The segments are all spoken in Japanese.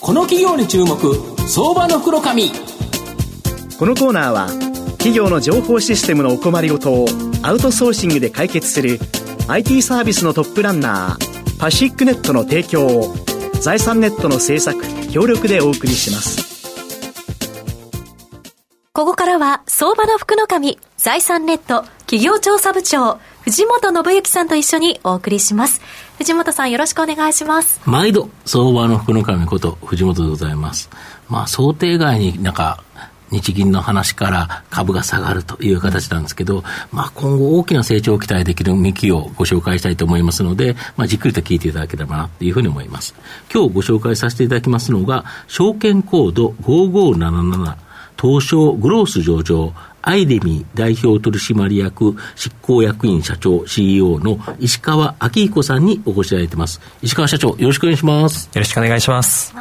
この企業に注目相場の袋紙このコーナーは企業の情報システムのお困りごとをアウトソーシングで解決する IT サービスのトップランナーパシックネットの提供を財産ネットの制作協力でお送りします。ここからは相場の福の神財産ネット企業調査部長藤本信之さんと一緒にお送りします藤本さんよろしくお願いします毎度相場の福の神こと藤本でございますまあ想定外になんか日銀の話から株が下がるという形なんですけど、まあ、今後大きな成長を期待できる見機をご紹介したいと思いますので、まあ、じっくりと聞いていただければなというふうに思います。今日ご紹介させていただきますのが、証券コード5577東証グロース上場アイデミ代表取締役執行役員社長 CEO の石川明彦さんにお越しいただいてます。石川社長、よろしくお願いします。よろしくお願いします。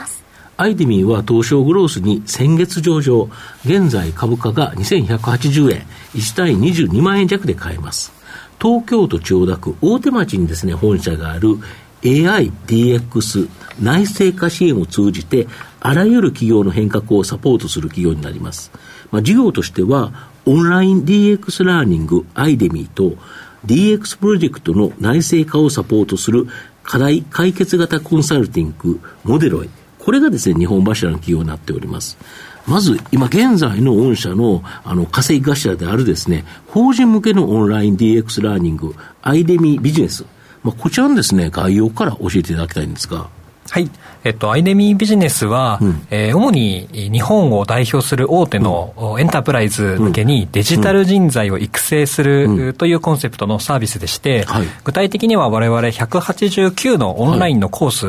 アイデミーは東証グロースに先月上場、現在株価が2180円、1対22万円弱で買えます。東京都千代田区大手町にですね、本社がある AI、DX、内製化支援を通じて、あらゆる企業の変革をサポートする企業になります。まあ、事業としては、オンライン DX ラーニング、アイデミーと、DX プロジェクトの内製化をサポートする課題解決型コンサルティング、モデロイ、これがですね、日本柱の企業になっております。まず、今現在の御社の、あの、稼ぎ頭であるですね、法人向けのオンライン DX ラーニング、アイデミービジネス。まあ、こちらのですね、概要から教えていただきたいんですが。はい。えっと、アイデミービジネスは、うん、えー、主に日本を代表する大手のエンタープライズ向けにデジタル人材を育成するというコンセプトのサービスでして、はい、具体的には我々189のオンラインのコース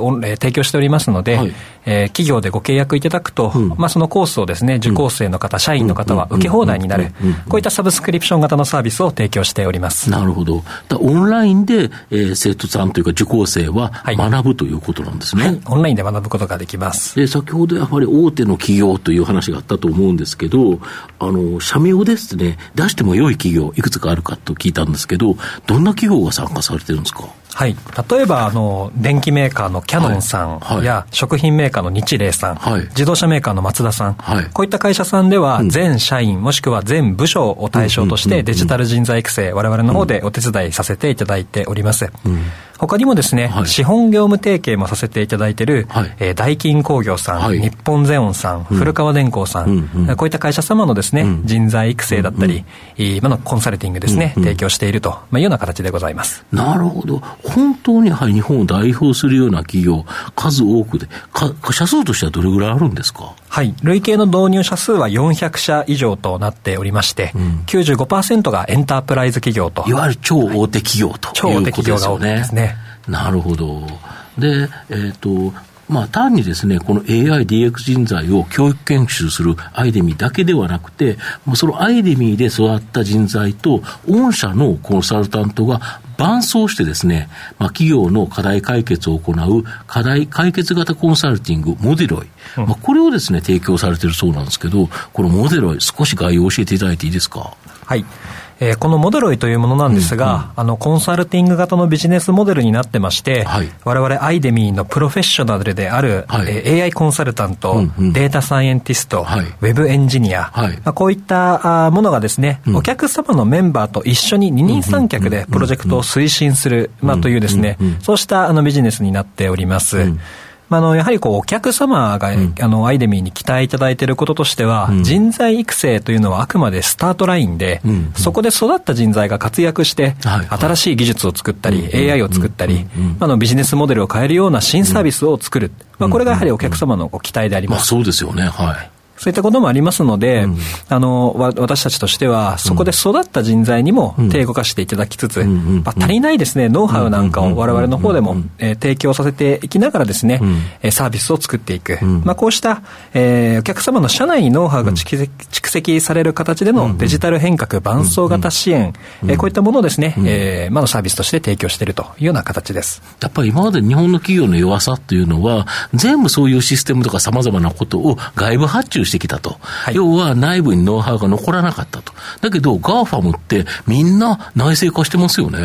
を、はい、提供しておりますので、はい、えー、企業でご契約いただくと、うん、まあ、そのコースをですね、受講生の方、社員の方は受け放題になる、こういったサブスクリプション型のサービスを提供しております。なるほど。オンラインで、えー、生徒さんというか受講生は学ぶということなんですね。オンラインで学ぶことができます。で、先ほどやはり大手の企業という話があったと思うんですけど、あの、社名をですね、出しても良い企業、いくつかあるかと聞いたんですけど、どんな企業が参加されてるんですか？はい、例えばあの電機メーカーのキャノンさんや、はい、食品メーカーの日霊さん、はい、自動車メーカーのマツダさん、はい、こういった会社さんでは、全社員、もしくは全部署を対象として、デジタル人材育成、われわれの方でお手伝いさせていただいております。うん。他にもですね、はい、資本業務提携もさせていただいている、はい、えー、大金工業さん、はい、日本ゼオンさん、うん、古川電工さん、うんうん、こういった会社様のですね、うん、人材育成だったり、今のコンサルティングですね、提供していると、まあ、いうような形でございます。なるほど。本当に、はい、日本を代表するような企業、数多くで、か社数としてはどれぐらいあるんですか？はい。累計の導入者数は400社以上となっておりまして、うん、95%がエンタープライズ企業と。いわゆる超大手企業ということですよね。超大手企業が多いですね。なるほど。で、えっ、ー、と、まあ、単にですね、この AI、DX 人材を教育研修するアイデミーだけではなくて、もうそのアイデミーで育った人材と、御社のコンサルタントが伴走してですね、まあ、企業の課題解決を行う課題解決型コンサルティング、モデロイ。まあ、これをですね、提供されているそうなんですけど、このモデロイ、少し概要を教えていただいていいですか？はい。えー、このモデロイというものなんですが、うんうん、あの、コンサルティング型のビジネスモデルになってまして、はい、我々アイデミーのプロフェッショナルである、はい、えー、AI コンサルタント、うんうん、データサイエンティスト、はい、ウェブエンジニア、はい、まあ、こういったあものがですね、うん、お客様のメンバーと一緒に二人三脚でプロジェクトを推進する、まあ、というですね、そうしたあのビジネスになっております。うん。まあ、あのやはりこうお客様が、うん、あのアイデミーに期待いただいていることとしては、うん、人材育成というのはあくまでスタートラインで、うん、そこで育った人材が活躍して、はい、新しい技術を作ったり、AI を作ったり、あのビジネスモデルを変えるような新サービスを作る、まあ、これがやはりお客様のご期待であります。まあ、そうですよね、はいそういったこともありますので、うん、あの、私たちとしては、そこで育った人材にも手動かしていただきつつ、まあ、足りないですね、ノウハウなんかを我々の方でも、えー、提供させていきながらですね、うん、サービスを作っていく。うん、まあ、こうした、えー、お客様の社内にノウハウが蓄積される形でのデジタル変革、伴走型支援、えー、こういったものをですね、えー、まあ、のサービスとして提供しているというような形です。やっぱり今まで日本の企業の弱さっていうのは、全部そういうシステムとか様々なことを外部発注してきたと。はい、要は内部にノウハウが残らなかったと。だけど、 GAFAM ってみんな内製化してますよね。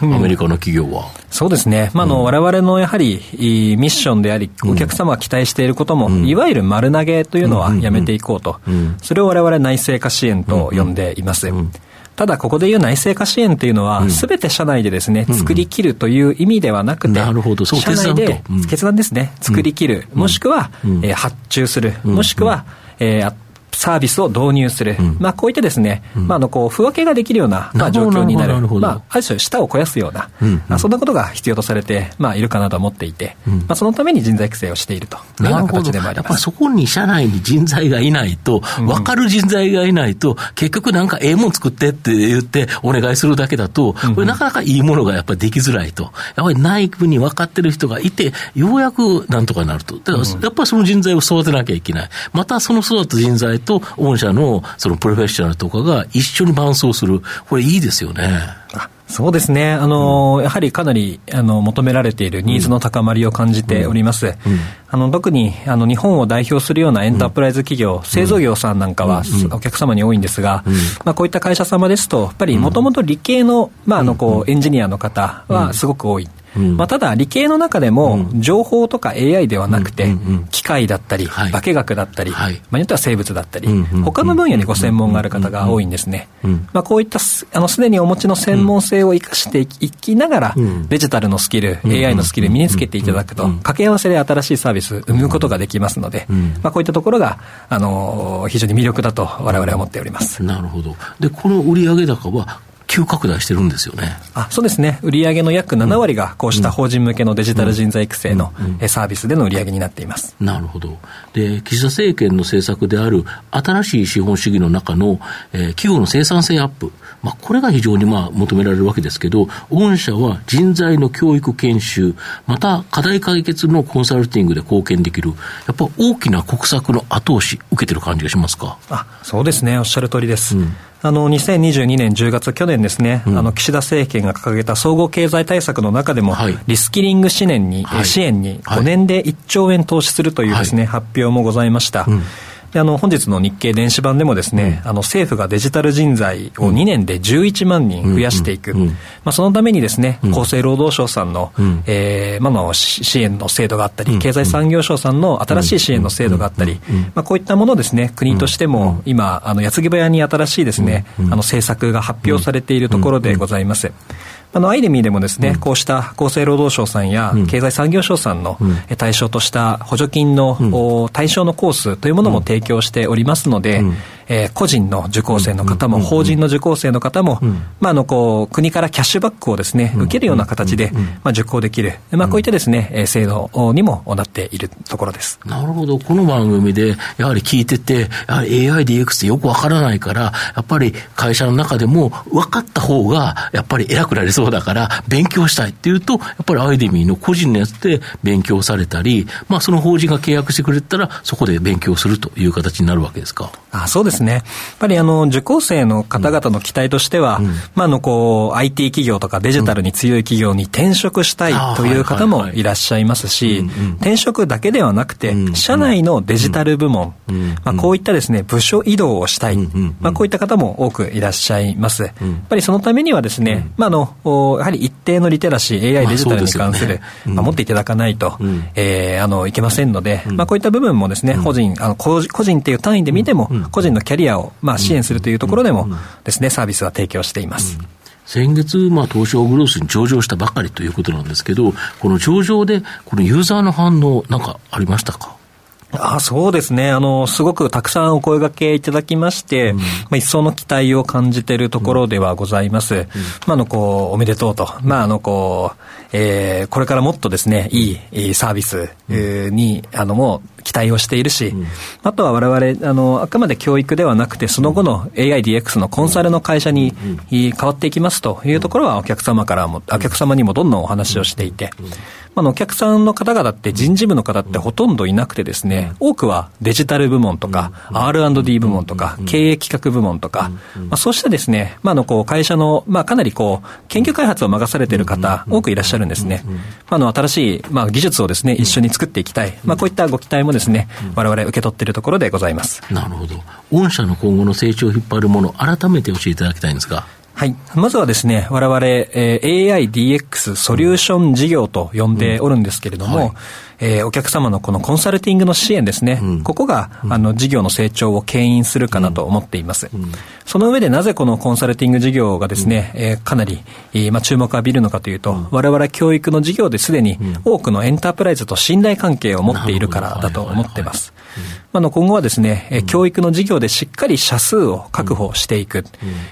アメリカの企業は。そうですね。まあ、あの、我々のやはり、ミッションであり、お客様が期待していることも、いわゆる丸投げというのはやめていこうと。それを我々内製化支援と呼んでいます。ただ、ここでいう内製化支援というのは、すべて社内でですね、作り切るという意味ではなくて、なるほど、社内で決断ですね、作り切る、もしくは、え発注する、もしくは、えー、サービスを導入する、うん、まあ、こういったですね、うん、まあ、あのこう不分けができるような、まあ、状況になる、まあ、ある種、舌を肥やすような、うん、まあ、そんなことが必要とされて、まあ、いるかなと思っていて、まあ、そのために人材育成をしているというような形でもあります。やっぱりそこに社内に人材がいないと、分かる人材がいないと、結局なんかええもん作ってって言って、お願いするだけだと、これ、なかなかいいものがやっぱりできづらいと、やっぱり内部に分かってる人がいて、ようやくなんとかなると、だからやっぱりその人材を育てなきゃいけない、またその育った人材と御社ののそのプロフェッショナルとかが一緒に伴走する、これいいですよね。そうですね。あの、うん、やはりかなり、あの、求められているニーズの高まりを感じております。うん。うん、あの、特に、あの、日本を代表するようなエンタープライズ企業、製造業さんなんかは、お客様に多いんですが、まあ、こういった会社様ですと、やっぱり、もともと理系の、まあ、あの、こう、エンジニアの方はすごく多い。まあ、ただ、理系の中でも、情報とか AI ではなくて、機械だったり、化学だったり、まあ、によっては生物だったり、他の分野にご専門がある方が多いんですね。まあ、こういった、あの、すでにお持ちの専門性を生かしていきながら、デジタルのスキル、AI のスキル身につけていただくと、掛け合わせで新しいサービス生むことができますので、まあ、こういったところが、あの、非常に魅力だと我々は思っております。なるほど。で、この売上高は、急拡大してるんですよね。あそうですね、売上の約7割がこうした法人向けのデジタル人材育成のサービスでの売上になっています、なるほど。で、岸田政権の政策である新しい資本主義の中の、えー、企業の生産性アップ、まあ、これが非常にまあ求められるわけですけど、御社は人材の教育研修、また課題解決のコンサルティングで貢献できる、やっぱ大きな国策の後押し、受けてる感じがしますか？あそうですね、おっしゃる通りです。うんあの2022年10月、去年ですね、うん、あの岸田政権が掲げた総合経済対策の中でも、はい、リスキリング支援に、はい、支援に5年で1兆円投資するというですね、はい、発表もございました。うん。であの本日の日経電子版でもですね、うん、あの政府がデジタル人材を2年で11万人増やしていく、まあ、そのためにですね、厚生労働省さんの,、えーまあ、の支援の制度があったり、経済産業省さんの新しい支援の制度があったり、まあ、こういったものですね、国としても今、あの矢継ぎ早に新しいですね、あの政策が発表されているところでございます。あのアイデミーでもですね、うん、こうした厚生労働省さんや経済産業省さんの対象とした補助金の対象のコースというものも提供しておりますので、えー、個人の受講生の方も、法人の受講生の方も、まあ、あのこう国からキャッシュバックをですね、受けるような形で、まあ、受講できる、まあ、こういったですね、制度にもなっているところです。なるほど。この番組で、やはり聞いてて、やはり AI、DX ってよくわからないから、やっぱり会社の中でも分かった方が、やっぱり偉くなりそうだから、勉強したいっていうと、やっぱりアイデミーの個人のやつで勉強されたり、まあ、その法人が契約してくれたら、そこで勉強するという形になるわけですか？あそうですですね。やっぱりあの、受講生の方々の期待としては、うん、まあ、あの、こう、IT 企業とかデジタルに強い企業に転職したいという方もいらっしゃいますし、転職だけではなくて、社内のデジタル部門、まあ、こういったですね、部署移動をしたい、まあ、こういった方も多くいらっしゃいます。やっぱりそのためにはですね、まあ、あの、やはり一定のリテラシー、AI デジタルに関する、まあ、持っていただかないと、えー、あの、いけませんので、まあ、こういった部分もですね、個人、あの、個人っていう単位で見ても、個人のキャリアを、まあ、支援するというところでもですね、サービスは提供しています。先月、まあ、東証グロースに上場したばかりということなんですけど、この上場で、このユーザーの反応、なんかありましたか？あそうですね。あの、すごくたくさんお声掛けいただきまして、うん、まあ、一層の期待を感じているところではございます。うん、まあ、あの、こう、おめでとうと。まあ、あの、こう、えー、これからもっとですね、いいサービスに、あの、もう、期待をしているし、うん、あとは我々、あの、あくまで教育ではなくて、その後の AIDX のコンサルの会社に変わっていきますというところは、お客様からも、お客様にもどんどんお話をしていて、まあ、お客さんの方々って人事部の方ってほとんどいなくてですね、多くはデジタル部門とか、R&D 部門とか、経営企画部門とか、まあ、そうしたですね、まあ、のこう会社の、まあ、かなりこう、研究開発を任されている方、多くいらっしゃるんですね。まあ、の新しい、まあ、技術をですね、一緒に作っていきたい。まあ、こういったご期待もですね、我々受け取っているところでございます。なるほど。御社の今後の成長を引っ張るもの、改めて教えていただきたいんですが。はい。まずはですね、我々、え、AIDX ソリューション事業と呼んでおるんですけれども、うんはい、えー、お客様のこのコンサルティングの支援ですね、うん、ここが、あの、事業の成長を牽引するかなと思っています。うん、その上でなぜこのコンサルティング事業がですね、えー、かなり、えー、まあ、注目を浴びるのかというと、我々教育の事業ですでに多くのエンタープライズと信頼関係を持っているからだと思っています。あの今後はですね、え教育の事業でしっかり社数を確保していく、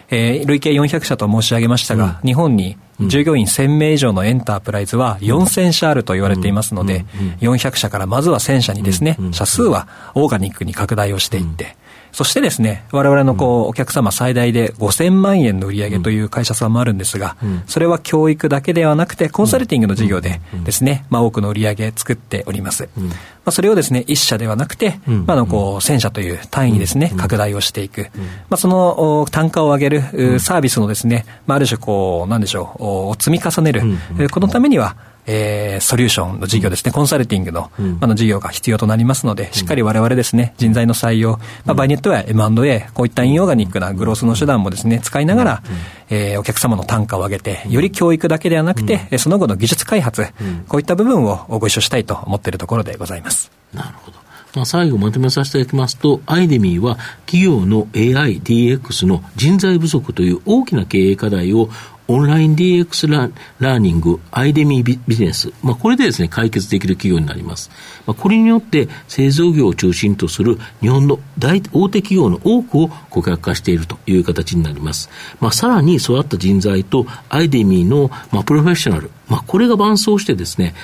えー、累計400社と申し上げましたが、日本に従業員1000名以上のエンタープライズは4000社あると言われていますので、400社からまずは1000社にですね、社数はオーガニックに拡大をしていって、そしてですね、我々のこう、お客様最大で5000万円の売り上げという会社さんもあるんですが、それは教育だけではなくて、コンサルティングの事業でですね、まあ多くの売り上げ作っております。まあそれをですね、1社ではなくて、まあのこう、1000社という単位にですね、拡大をしていく。まあその単価を上げるサービスのですね、まあある種こう、なんでしょう、積み重ねる。このためには、えー、ソリューションの事業ですね、コンサルティングの,、あの事業が必要となりますので、しっかり我々ですね、人材の採用、まあ、場合によっては M&A、こういったインオーガニックなグロースの手段もですね、使いながら、えー、お客様の単価を上げて、より教育だけではなくて、その後の技術開発、こういった部分をご一緒したいと思っているところでございます。なるほど。まあ、最後まとめさせていただきますと、アイデミーは企業の AI、DX の人材不足という大きな経営課題をオンライン DX ララーニング、アイデミービジネス、まあ、これでですね、解決できる企業になります。まあ、これによって製造業を中心とする日本の大大手企業の多くを顧客化しているという形になります。まあ、さらに育った人材とアイデミーの、まあ、プロフェッショナル、まあ、これが伴走してですね、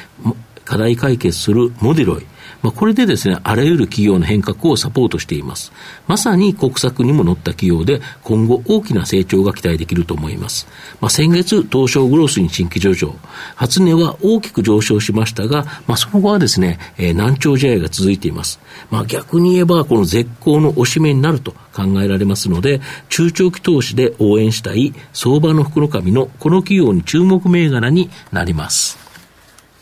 課題解決するモデロイ、まあ、これでですね、あらゆる企業の変革をサポートしています。まさに国策にも乗った企業で、今後大きな成長が期待できると思います。まあ、先月、東証グロースに新規上場。初値は大きく上昇しましたが、まあ、その後はですね、えー、難聴試合が続いています。まあ、逆に言えば、この絶好の押し目になると考えられますので、中長期投資で応援したい相場の福の神のこの企業に注目銘柄になります。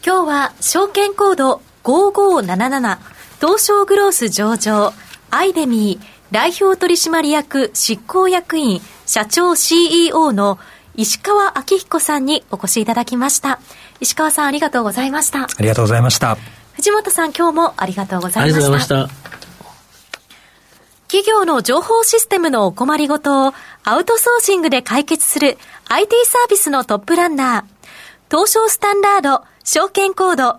今日は証券コード5577東証グロース上場アイデミー代表取締役執行役員社長 CEO の石川明彦さんにお越しいただきました。石川さんありがとうございました。ありがとうございました。藤本さん今日もありがとうございました。ありがとうございました企業の情報システムのお困りごとをアウトソーシングで解決する IT サービスのトップランナー東証スタンダード証券コード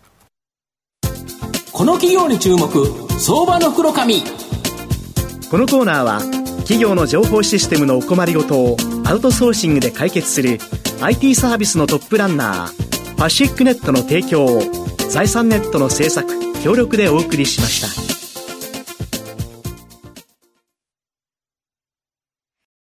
この企業に注目相場の袋紙このコーナーは企業の情報システムのお困りごとをアウトソーシングで解決する IT サービスのトップランナーパシックネットの提供を財産ネットの制作協力でお送りしました。